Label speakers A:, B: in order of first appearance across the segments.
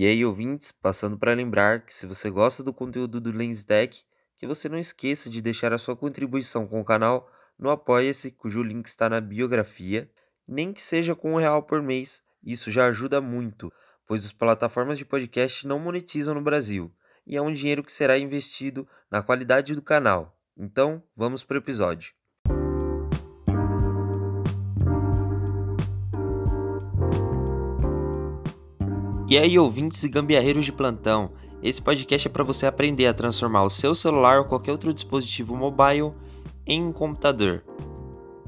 A: E aí, ouvintes, passando para lembrar que se você gosta do conteúdo do LensTech, que você não esqueça de deixar a sua contribuição com o canal no Apoia-se, cujo link está na biografia, nem que seja com um real por mês, isso já ajuda muito, pois as plataformas de podcast não monetizam no Brasil, e é um dinheiro que será investido na qualidade do canal. Então, vamos para o episódio. E aí, ouvintes e gambiarreiros de plantão, esse podcast é para você aprender a transformar o seu celular ou qualquer outro dispositivo mobile em um computador.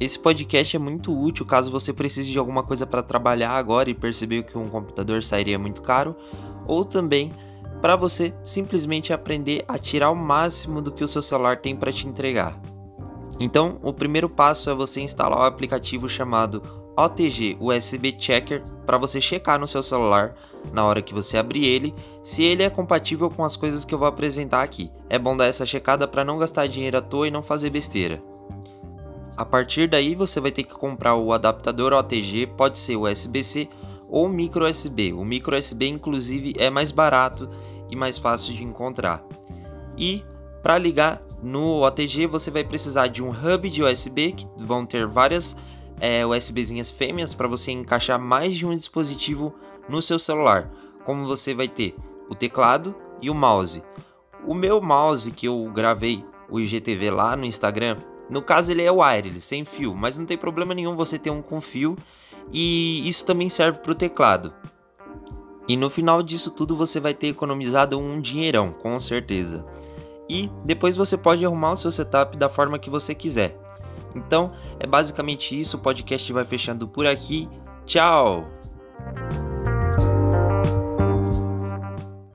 A: Esse podcast é muito útil caso você precise de alguma coisa para trabalhar agora e percebeu que um computador sairia muito caro, ou também para você simplesmente aprender a tirar o máximo do que o seu celular tem para te entregar. Então, o primeiro passo é você instalar o aplicativo chamado OTG USB Checker para você checar no seu celular na hora que você abrir ele se ele é compatível com as coisas que eu vou apresentar aqui. É bom dar essa checada para não gastar dinheiro à toa e não fazer besteira. A partir daí você vai ter que comprar o adaptador OTG, pode ser USB-C ou micro USB. O micro USB inclusive é mais barato e mais fácil de encontrar. E para ligar no OTG você vai precisar de um hub de USB que vão ter várias é, USBzinhas fêmeas para você encaixar mais de um dispositivo no seu celular. Como você vai ter o teclado e o mouse. O meu mouse que eu gravei o IGTV lá no Instagram, no caso ele é wireless, sem fio, mas não tem problema nenhum você ter um com fio e isso também serve para o teclado. E no final disso tudo você vai ter economizado um dinheirão, com certeza. E depois você pode arrumar o seu setup da forma que você quiser. Então, é basicamente isso. O podcast vai fechando por aqui. Tchau!